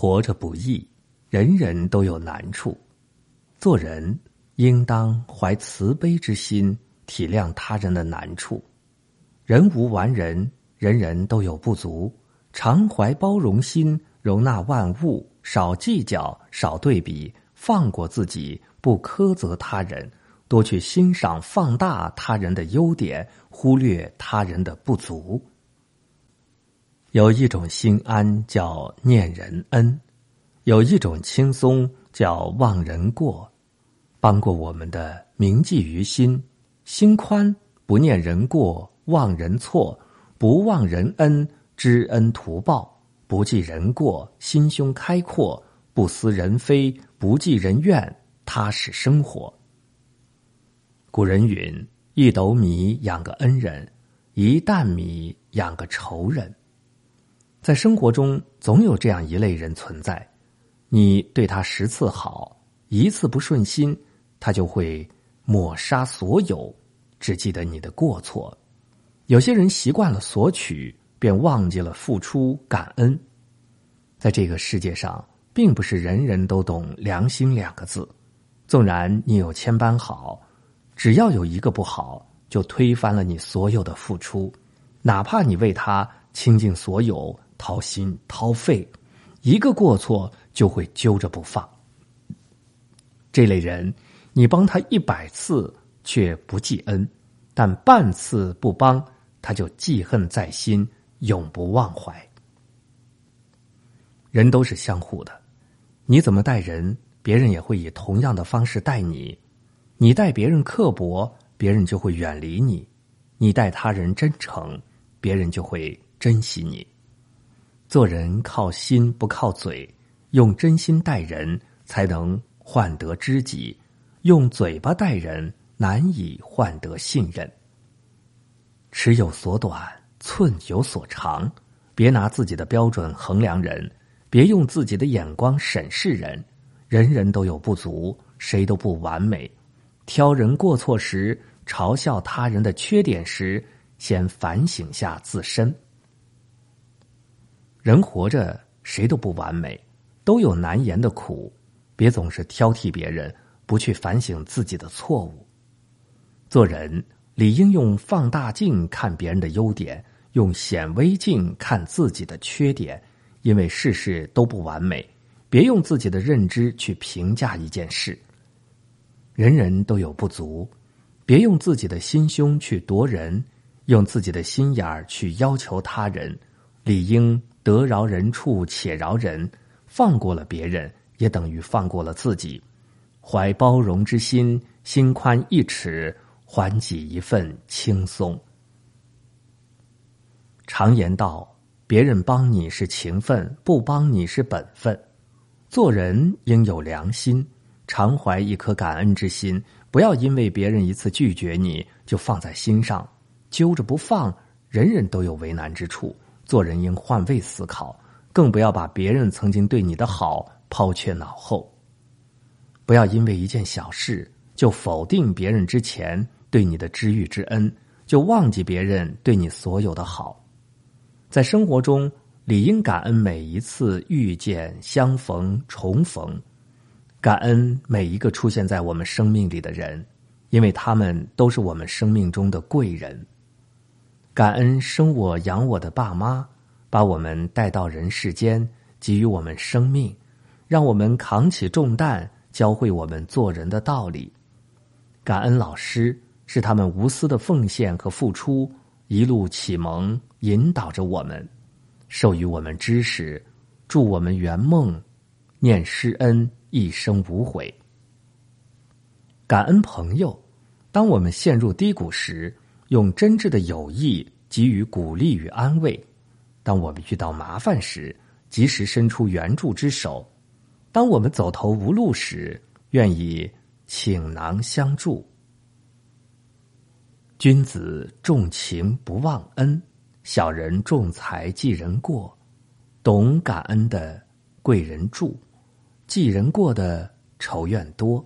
活着不易，人人都有难处。做人应当怀慈悲之心，体谅他人的难处。人无完人，人人都有不足。常怀包容心，容纳万物，少计较，少对比，放过自己，不苛责他人，多去欣赏、放大他人的优点，忽略他人的不足。有一种心安叫念人恩，有一种轻松叫忘人过。帮过我们的铭记于心，心宽不念人过，忘人错，不忘人恩，知恩图报，不记人过，心胸开阔，不思人非，不计人怨，踏实生活。古人云：“一斗米养个恩人，一担米养个仇人。”在生活中，总有这样一类人存在，你对他十次好，一次不顺心，他就会抹杀所有，只记得你的过错。有些人习惯了索取，便忘记了付出感恩。在这个世界上，并不是人人都懂良心两个字。纵然你有千般好，只要有一个不好，就推翻了你所有的付出，哪怕你为他倾尽所有。掏心掏肺，一个过错就会揪着不放。这类人，你帮他一百次却不记恩，但半次不帮他就记恨在心，永不忘怀。人都是相互的，你怎么待人，别人也会以同样的方式待你。你待别人刻薄，别人就会远离你；你待他人真诚，别人就会珍惜你。做人靠心不靠嘴，用真心待人才能换得知己，用嘴巴待人难以换得信任。尺有所短，寸有所长，别拿自己的标准衡量人，别用自己的眼光审视人。人人都有不足，谁都不完美。挑人过错时，嘲笑他人的缺点时，先反省下自身。人活着，谁都不完美，都有难言的苦。别总是挑剔别人，不去反省自己的错误。做人理应用放大镜看别人的优点，用显微镜看自己的缺点。因为事事都不完美，别用自己的认知去评价一件事。人人都有不足，别用自己的心胸去夺人，用自己的心眼儿去要求他人。理应。得饶人处且饶人，放过了别人，也等于放过了自己。怀包容之心，心宽一尺，还己一份轻松。常言道：“别人帮你是情分，不帮你是本分。”做人应有良心，常怀一颗感恩之心，不要因为别人一次拒绝你就放在心上，揪着不放。人人都有为难之处。做人应换位思考，更不要把别人曾经对你的好抛却脑后。不要因为一件小事就否定别人之前对你的知遇之恩，就忘记别人对你所有的好。在生活中，理应感恩每一次遇见、相逢、重逢，感恩每一个出现在我们生命里的人，因为他们都是我们生命中的贵人。感恩生我养我的爸妈，把我们带到人世间，给予我们生命，让我们扛起重担，教会我们做人的道理。感恩老师，是他们无私的奉献和付出，一路启蒙引导着我们，授予我们知识，助我们圆梦，念师恩，一生无悔。感恩朋友，当我们陷入低谷时。用真挚的友谊给予鼓励与安慰，当我们遇到麻烦时，及时伸出援助之手；当我们走投无路时，愿意倾囊相助。君子重情不忘恩，小人重财记人过。懂感恩的贵人助，记人过的仇怨多。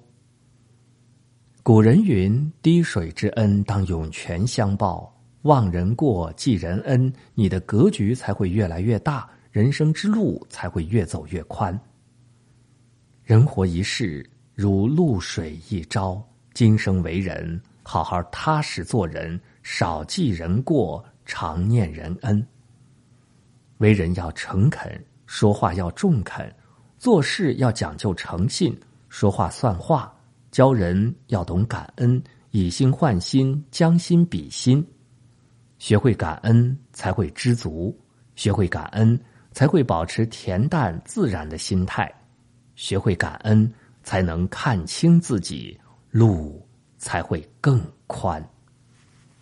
古人云：“滴水之恩，当涌泉相报。忘人过，记人恩，你的格局才会越来越大，人生之路才会越走越宽。人活一世，如露水一朝。今生为人，好好踏实做人，少记人过，常念人恩。为人要诚恳，说话要中肯，做事要讲究诚信，说话算话，教人要懂感恩，以心换心，将心比心。学会感恩，才会知足；学会感恩，才会保持恬淡自然的心态。学会感恩，才能看清自己，路才会更宽。